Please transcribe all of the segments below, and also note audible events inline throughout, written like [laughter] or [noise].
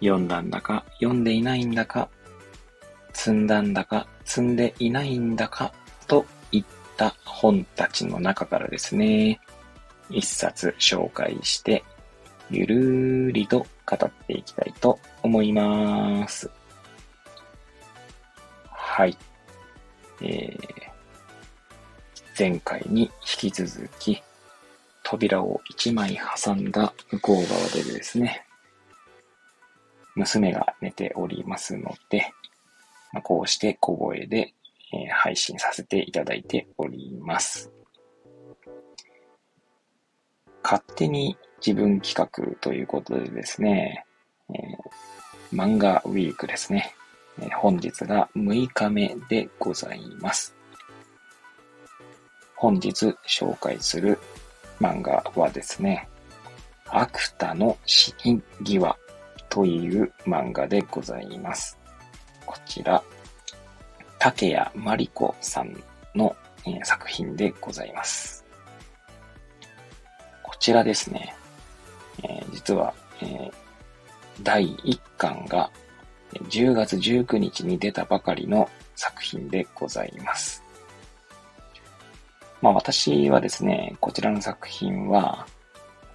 読んだんだか読んでいないんだか、積んだんだか積んでいないんだかといった本たちの中からですね、一冊紹介して、ゆるーりと語っていきたいと思います。はい。えー、前回に引き続き、扉を一枚挟んだ向こう側でですね、娘が寝ておりますので、まあ、こうして小声で、えー、配信させていただいております。勝手に自分企画ということでですね、えー、漫画ウィークですね。え本日が6日目でございます。本日紹介する漫画はですね、アクタの死因際という漫画でございます。こちら、竹谷まりこさんの、え作品でございます。こちらですね、えー、実は、えー、第1巻が10月19日に出たばかりの作品でございます。まあ私はですね、こちらの作品は、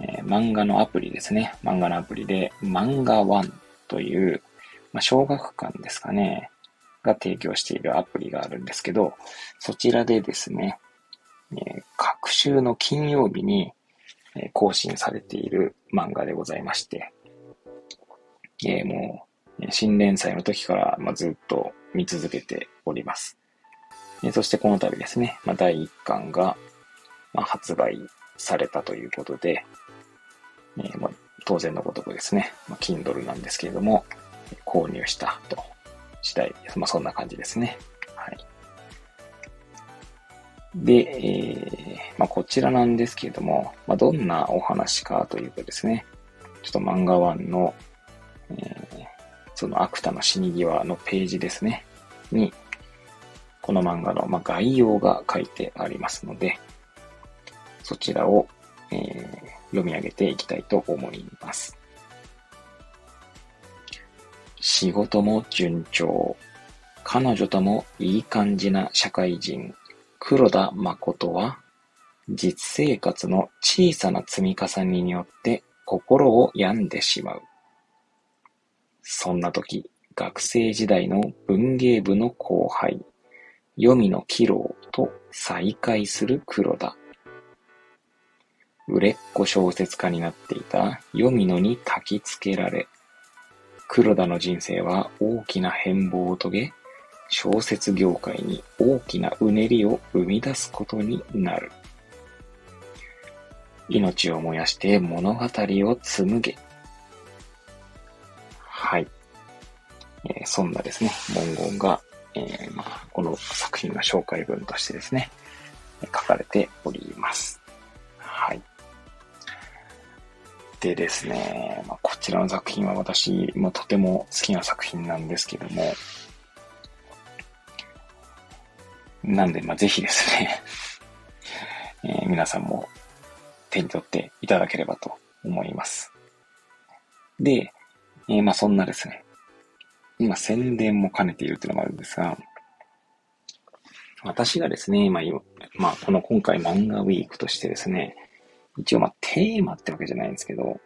えー、漫画のアプリですね。漫画のアプリで、漫画ワンという、まあ、小学館ですかね、が提供しているアプリがあるんですけど、そちらでですね、えー、各週の金曜日に、え、更新されている漫画でございまして、えー、も新連載の時から、まずっと見続けております。えそしてこの度ですね、ま第1巻が、ま発売されたということで、え、ま当然のごとくですね、ま Kindle なんですけれども、購入したと、次第。まあ、そんな感じですね。はい。で、えー、まあ、こちらなんですけれども、まあ、どんなお話かというとですね、ちょっと漫画1の、えー、そのアクタの死に際のページですね、に、この漫画の、ま概要が書いてありますので、そちらを、えー、読み上げていきたいと思います。仕事も順調。彼女ともいい感じな社会人、黒田誠は、実生活の小さな積み重ねによって心を病んでしまう。そんな時、学生時代の文芸部の後輩、黄泉の喜郎と再会する黒田。売れっ子小説家になっていた黄泉野に焚きつけられ、黒田の人生は大きな変貌を遂げ、小説業界に大きなうねりを生み出すことになる。命を燃やして物語を紡げ。はい。えー、そんなですね、文言が、えー、まあ、この作品の紹介文としてですね、書かれております。でですね、まあ、こちらの作品は私もとても好きな作品なんですけども、なんで、まあ、ぜひですね [laughs] えー、皆さんも手に取っていただければと思います。で、えー、まあ、そんなですね、今宣伝も兼ねているっていうのもあるんですが、私がですね、今、まあ、この今回漫画ウィークとしてですね、一応まあテーマってわけじゃないんですけど、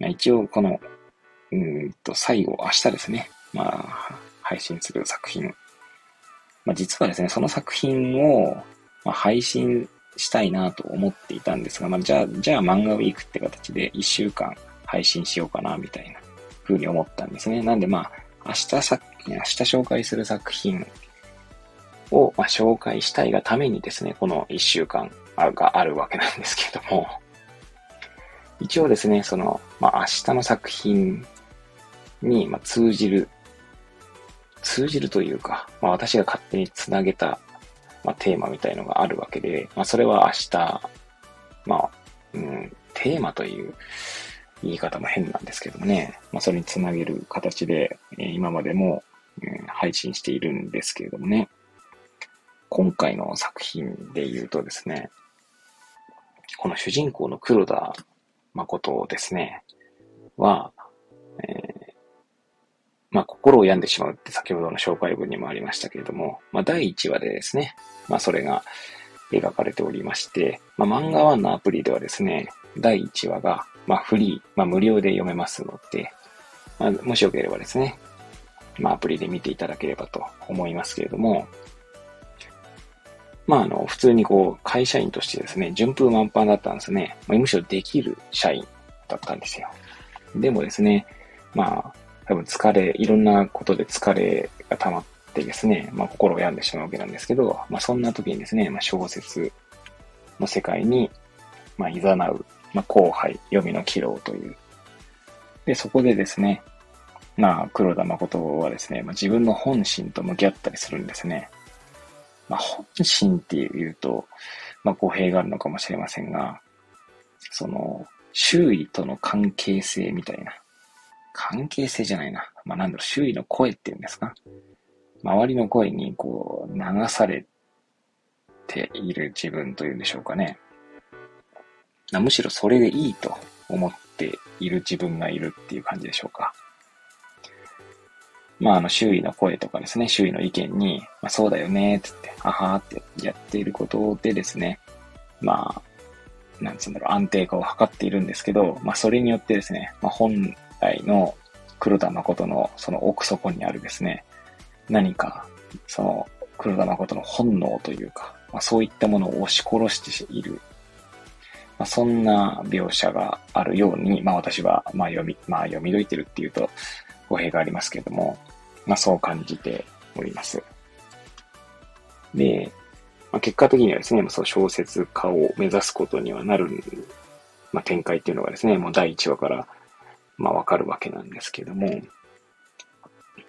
まあ、一応この、うんと、最後、明日ですね、まあ、配信する作品。まあ、実はですね、その作品を、まあ、配信したいなと思っていたんですが、まあ、じゃあ、じゃあ漫画ウィークって形で1週間配信しようかな、みたいな風に思ったんですね。なんでまあ、明日さ、明日紹介する作品を、まあ、紹介したいがためにですね、この一週間があるわけなんですけれども、一応ですね、その、まあ、明日の作品に、まあ、通じる、通じるというか、まあ、私が勝手につなげた、まあ、テーマみたいのがあるわけで、まあ、それは明日、まあ、うん、テーマという言い方も変なんですけどもね、まあ、それにつなげる形で、えー、今までも、えー、配信しているんですけれどもね、今回の作品で言うとですね、この主人公の黒田誠ですね、は、えー、まあ、心を病んでしまうって先ほどの紹介文にもありましたけれども、まあ、第1話でですね、まあ、それが描かれておりまして、まあ、漫画1のアプリではですね、第1話が、まあ、フリー、まあ、無料で読めますので、まあ、もしよければですね、まあ、アプリで見ていただければと思いますけれども、まあ、あの、普通にこう、会社員としてですね、順風満帆だったんですね。まあ、むしろできる社員だったんですよ。でもですね、まあ、多分疲れ、いろんなことで疲れが溜まってですね、まあ、心を病んでしまうわけなんですけど、まあ、そんな時にですね、まあ、小説の世界に、まあ、誘う、まあ、後輩、読みの岐路という。で、そこでですね、まあ、黒田誠はですね、まあ、自分の本心と向き合ったりするんですね。まあ、本心っていうと、まあ、語弊があるのかもしれませんが、その、周囲との関係性みたいな。関係性じゃないな。まあ、なんだろう、周囲の声っていうんですか。周りの声にこう、流されている自分というんでしょうかね。むしろそれでいいと思っている自分がいるっていう感じでしょうか。まあ、あの、周囲の声とかですね、周囲の意見に、まあ、そうだよね、つって、ははーってやっていることでですね、まあ、なんつうんだろう、安定化を図っているんですけど、まあ、それによってですね、まあ、本来の黒田誠のその奥底にあるですね、何か、その黒田誠の本能というか、まあ、そういったものを押し殺している、まあ、そんな描写があるように、まあ私は、まあ読み、まあ読み解いてるっていうと語弊がありますけれども、まあそう感じております。で、まあ、結果的にはですね、その小説家を目指すことにはなる、まあ、展開っていうのがですね、もう第1話から、まあ、わかるわけなんですけども、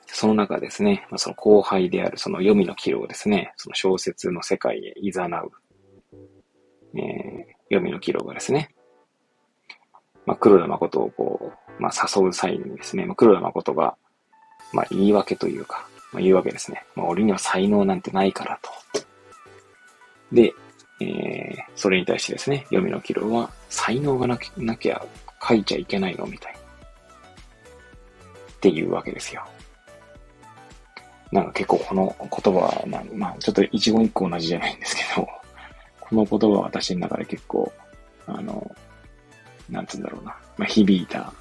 その中ですね、まあ、その後輩であるその読みの岐路をですね、その小説の世界へ誘う、えー、読みの岐路がですね、まあ、黒田誠をこう、まあ、誘う際にですね、まあ、黒田誠が、まあ、言い訳というか、まあ、言うわけですね。まあ、俺には才能なんてないからと。で、えー、それに対してですね、読みの岐路は、才能がなきなきゃ書いちゃいけないのみたい。っていうわけですよ。なんか結構この言葉は、まあ、まあ、ちょっと一言一句同じじゃないんですけど、この言葉は私の中で結構、あの、なんつうんだろうな、まあ、響いた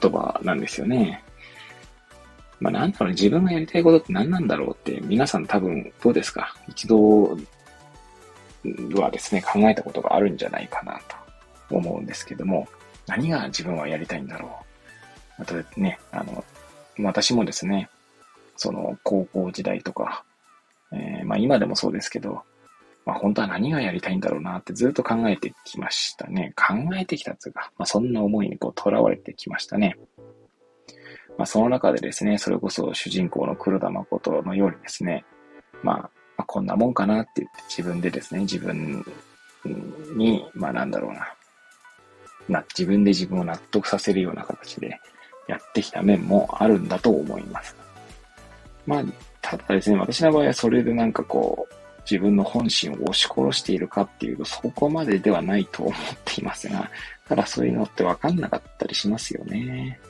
言葉なんですよね。まあ、なんだろう、自分がやりたいことって何なんだろうって、皆さん多分どうですか？一度はですね、考えたことがあるんじゃないかなと思うんですけども、何が自分はやりたいんだろう？またね、あの、私もですね、その高校時代とか、えー、まあ今でもそうですけど、まあ本当は何がやりたいんだろうなってずっと考えてきましたね。考えてきたっていうか、まあそんな思いにこう囚われてきましたね。まあその中でですね、それこそ主人公の黒田誠のようにですね、まあ、こんなもんかなって言って自分でですね、自分に、まあなんだろうな、な、自分で自分を納得させるような形でやってきた面もあるんだと思います。まあ、ただですね、私の場合はそれでなんかこう、自分の本心を押し殺しているかっていうと、そこまでではないと思っていますが、ただそういうのってわかんなかったりしますよね。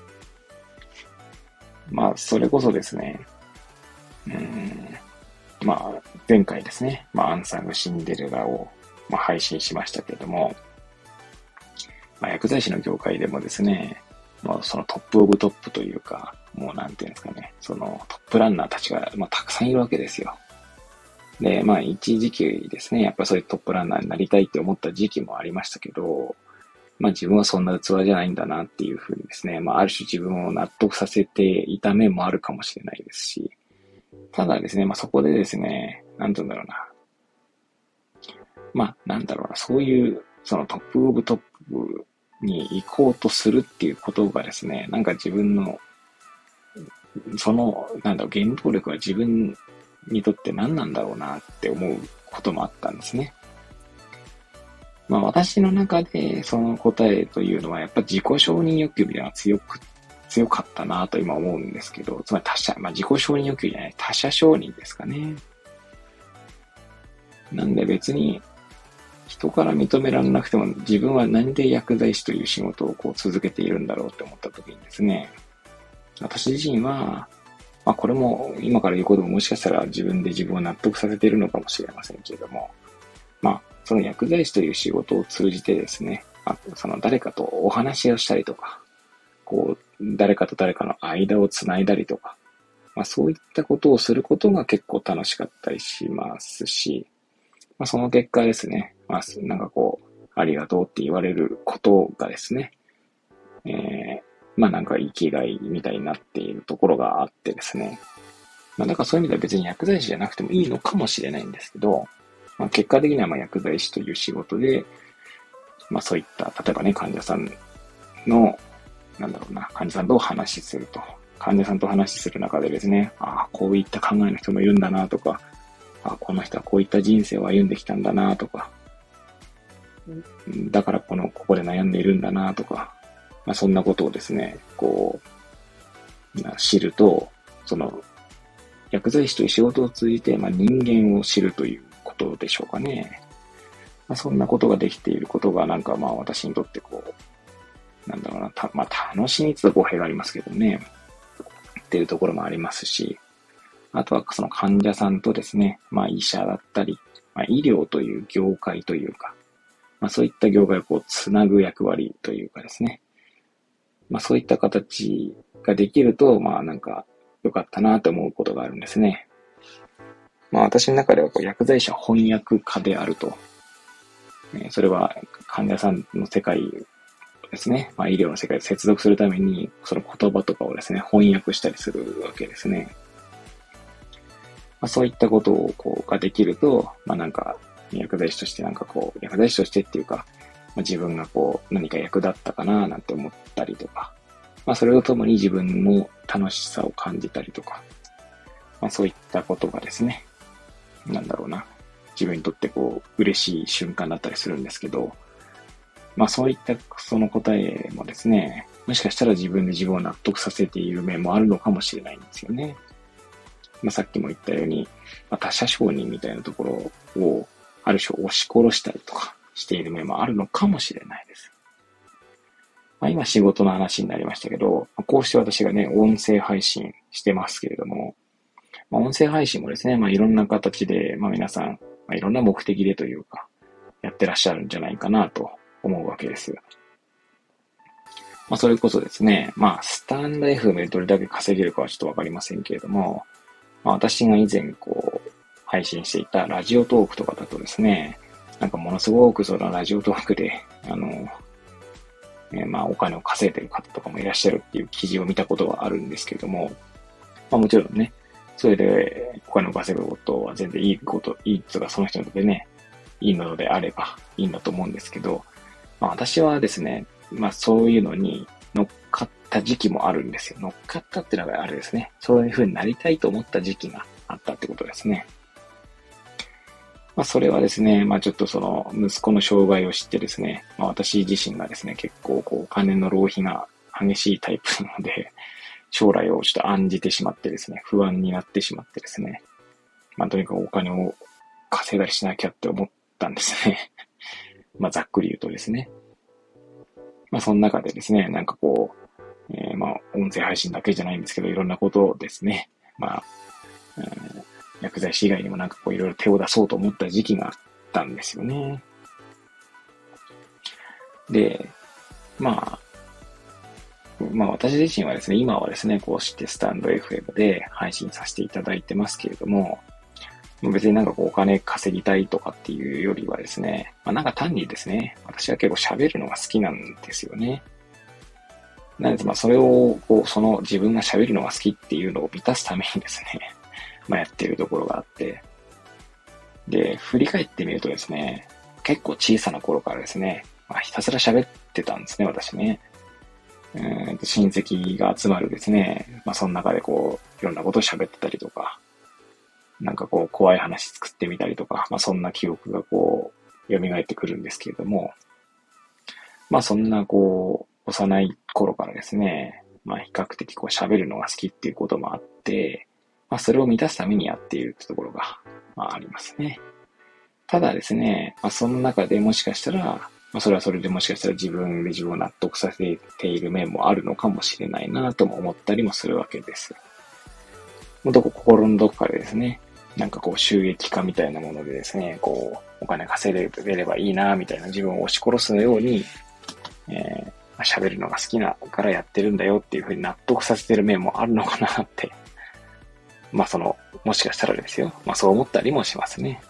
まあ、それこそですね、うん、まあ、前回ですね、まあ、アンサングシンデレラを、まあ、配信しましたけれども、まあ、薬剤師の業界でもですね、まあ、その top of top というか、もうなんていうんですかね、そのトップランナーたちが、まあ、たくさんいるわけですよ。で、まあ一時期ですね、やっぱりそういうトップランナーになりたいって思った時期もありましたけど、まあ自分はそんな器じゃないんだなっていうふうにですね、まあある種自分を納得させていた面もあるかもしれないですし、ただですね、まあそこでですね、なんて言うんだろうな。まあなんだろうな、そういうその top of toプに行こうとするっていうことがですね、なんか自分のその、なんだろう、原動力は自分にとって何なんだろうなって思うこともあったんですね。まあ私の中でその答えというのはやっぱ自己承認欲求みたいな強く、強かったなと今思うんですけど、つまり他者、まあ自己承認欲求じゃない、他者承認ですかね。なんで別に人から認められなくても自分は何で薬剤師という仕事をこう続けているんだろうって思った時にですね、私自身は、まあこれも今から言うことももしかしたら自分で自分を納得させているのかもしれませんけれども、まあその薬剤師という仕事を通じてですね、あその誰かとお話をしたりとか、こう、誰かと誰かの間をつないだりとか、まあそういったことをすることが結構楽しかったりしますし、まあその結果ですね、まあなんかこう、ありがとうって言われることがですね、えー、まあなんか生きがいみたいになっているところがあってですね、まあだからそういう意味では別に薬剤師じゃなくてもいいのかもしれないんですけど、まあ、結果的にはま薬剤師という仕事で、まあそういった、例えばね、患者さんの、なんだろうな、患者さんとお話しすると。患者さんと話しする中でですね、ああ、こういった考えの人もいるんだなとか、ああこの人はこういった人生を歩んできたんだなとか、だからこの、ここで悩んでいるんだなとか、まあそんなことをですね、こう、知ると、その、薬剤師という仕事を通じて、まあ、人間を知るということでしょうかね。まあ、そんなことができていることが、なんかまあ私にとってこう、なんだろうな、たまあ楽しみつつ語弊がありますけどね、っていうところもありますし、あとはその患者さんとですね、まあ医者だったり、まあ、医療という業界というか、まあそういった業界をこうつなぐ役割というかですね、まあそういった形ができると、まあなんか良かったなと思うことがあるんですね。まあ私の中ではこう薬剤師は翻訳家であると。えそれは患者さんの世界ですね、まあ医療の世界で接続するために、その言葉とかをですね、翻訳したりするわけですね。まあ、そういったことをこうができると、まあなんか薬剤師としてなんかこう、薬剤師としてっていうか、まあ、自分がこう何か役立ったかななんて思ったりとか、まあそれとともに自分も楽しさを感じたりとか、まあそういったことがですね、なんだろうな、自分にとってこう、嬉しい瞬間だったりするんですけど、まあそういったその答えもですね、もしかしたら自分で自分を納得させている面もあるのかもしれないんですよね。まあさっきも言ったように、まあ、他者承認みたいなところをある種押し殺したりとかしている面もあるのかもしれないです。まあ今仕事の話になりましたけど、こうして私がね、音声配信してますけれども、まあ、音声配信もですね、まあ、いろんな形で、まあ、皆さん、まあ、いろんな目的でというか、やってらっしゃるんじゃないかなと思うわけです。まあ、それこそですね、まあ、スタンド FM でどれだけ稼げるかはちょっとわかりませんけれども、まあ、私が以前こう、配信していたラジオトークとかだとですね、なんかものすごくそのラジオトークで、あの、えー、まあ、お金を稼いでる方とかもいらっしゃるっていう記事を見たことはあるんですけれども、まあもちろんね、それでお金を稼ぐことは全然いいこと、いいとかその人にとってね、いいのであればいいんだと思うんですけど、まあ私はですね、まあそういうのに乗っかった時期もあるんですよ。乗っかったっていうのがあれですね。そういう風になりたいと思った時期があったってことですね。まあそれはですね、まあちょっとその息子の障害を知ってですね、まあ私自身がですね、結構こうお金の浪費が激しいタイプなので、将来をちょっと案じてしまってですね、不安になってしまってですね、まあとにかくお金を稼いだりしなきゃって思ったんですね。[laughs] まあざっくり言うとですね。まあその中でですね、なんかこう、えー、まあ音声配信だけじゃないんですけど、いろんなことをですね、まあ、薬剤師以外にもなんかこういろいろ手を出そうと思った時期があったんですよね。で、まあ、まあ私自身はですね、今はですね、こうしてスタンド FM で配信させていただいてますけれども、別になんかこうお金稼ぎたいとかっていうよりはですね、まあなんか単にですね、私は結構喋るのが好きなんですよね。なのでまあそれを、こう、その自分が喋るのが好きっていうのを満たすためにですね、[laughs] まあやってるところがあって、で、振り返ってみるとですね、結構小さな頃からですね、まあひたすら喋ってたんですね、私ね。えー、親戚が集まるですね、まあ、その中でこう、いろんなことを喋ってたりとか、なんかこう、怖い話作ってみたりとか、まあ、そんな記憶がこう、蘇ってくるんですけれども、まあ、そんなこう、幼い頃からですね、まあ、比較的こう、喋るのが好きっていうこともあって、まあ、それを満たすためにやっているってところが、まあ、ありますね。ただですね、まあ、その中でもしかしたら、まあ、それはそれでもしかしたら自分で自分を納得させている面もあるのかもしれないなとも思ったりもするわけです。どこ心のどこかでですね、なんかこう収益化みたいなものでですね、こう、お金稼いでればいいな、みたいな自分を押し殺すように、えー、喋るのが好きなからやってるんだよっていうふうに納得させてる面もあるのかなって。まあその、もしかしたらですよ。まあそう思ったりもしますね。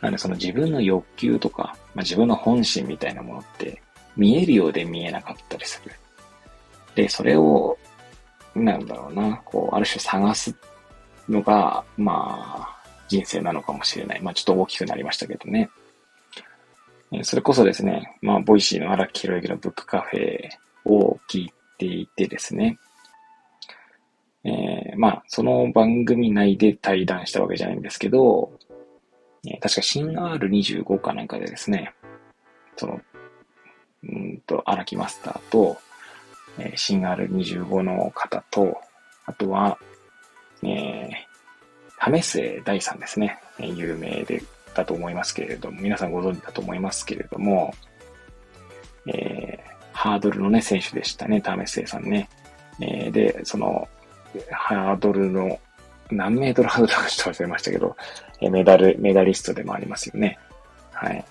なんでその自分の欲求とか、まあ、自分の本心みたいなものって見えるようで見えなかったりする。で、それを、なんだろうな、こう、ある種探すのが、まあ、人生なのかもしれない。まあちょっと大きくなりましたけどね。それこそですね、まあ、 Voicy の荒木宏之のブックカフェを聞いていてですね、えー、まあ、その番組内で対談したわけじゃないんですけど、え、確か新 R25 かなんかでですね、その、うんと、荒木マスターと、えー、新 R25 の方と、あとは、えー、為末大さんですね、えー、有名で、だと思いますけれども、皆さんご存知だと思いますけれども、えー、ハードルのね、選手でしたね、為末さんね。えー、で、その、ハードルの、何メートルハードルかちょっと忘れましたけど、メダル、メダリストでもありますよね。はい。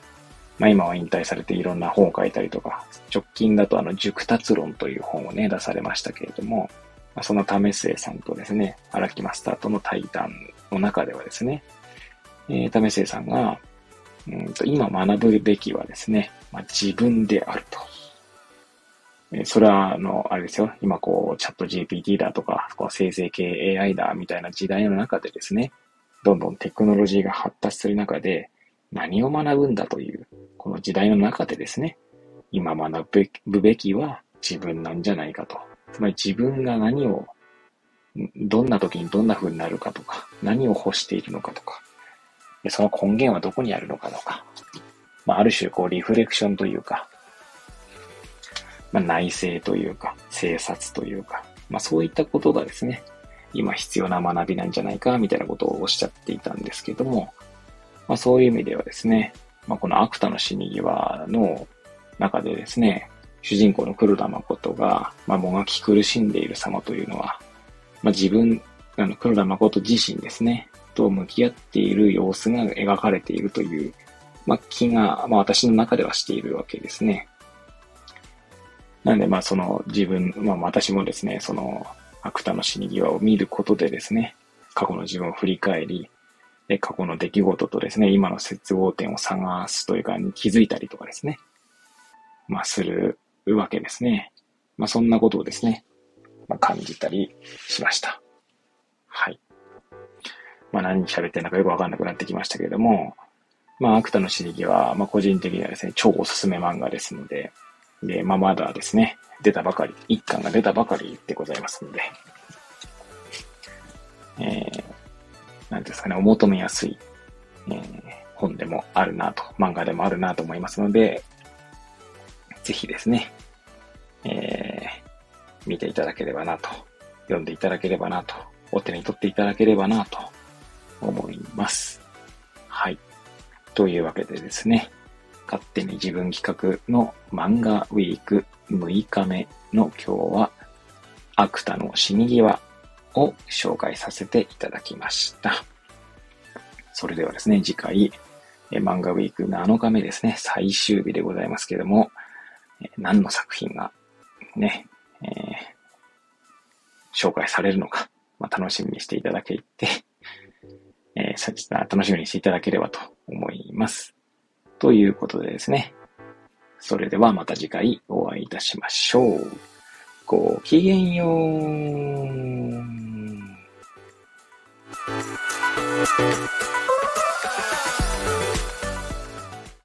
まあ今は引退されていろんな本を書いたりとか、直近だとあの、熟達論という本をね、出されましたけれども、まあ、その為末さんとですね、荒木マスターとの対談の中ではですね、えー、為末さんが、うんと今学ぶべきはですね、まあ、自分であると。それは、あの、あれですよ。今こう、チャット GPT だとか、こう生成系 AI だみたいな時代の中でですね、どんどんテクノロジーが発達する中で、何を学ぶんだという、この時代の中でですね、今学ぶべきは自分なんじゃないかと。つまり自分が何を、どんな時にどんな風になるかとか、何を欲しているのかとか、その根源はどこにあるのかとか、まあ、ある種こうリフレクションというか、まあ、内政というか、生殺というか、まあ、そういったことがですね、今必要な学びなんじゃないか、みたいなことをおっしゃっていたんですけども、まあ、そういう意味ではですね、まあ、このアクタの死に際の中でですね、主人公の黒田誠が、まあ、もがき苦しんでいる様というのは、まあ、自分、あの、黒田誠自身ですね、と向き合っている様子が描かれているという、まあ、気が、まあ、私の中ではしているわけですね。なんで、まあ、その自分、まあ、私もですね、その、芥の死に際を見ることでですね、過去の自分を振り返り、で過去の出来事とですね、今の接合点を探すというか、に気づいたりとかですね、まあ、するわけですね。まあ、そんなことをですね、まあ、感じたりしました。はい。まあ、何喋ってんだかよくわかんなくなってきましたけれども、まあ、アクタの死に際、まあ、個人的にはですね、超おすすめ漫画ですので、で、まあ、まだですね、出たばかり、一巻が出たばかりでございますので、えー、なんですかね、お求めやすい、えー、本でもあるなと、漫画でもあるなと思いますので、ぜひですね、えー、見ていただければなと、読んでいただければなと、お手に取っていただければなと思います。はい。というわけでですね、勝手に自分企画の漫画ウィーク6日目の今日は、アクタの死に際を紹介させていただきました。それではですね、次回、漫画ウィーク7日目ですね、最終日でございますけども、何の作品がね、えー、紹介されるのか、まあ、楽しみにしていただけて、えー、楽しみにしていただければと思います。ということでですね。それではまた次回お会いいたしましょう。ごきげんよう。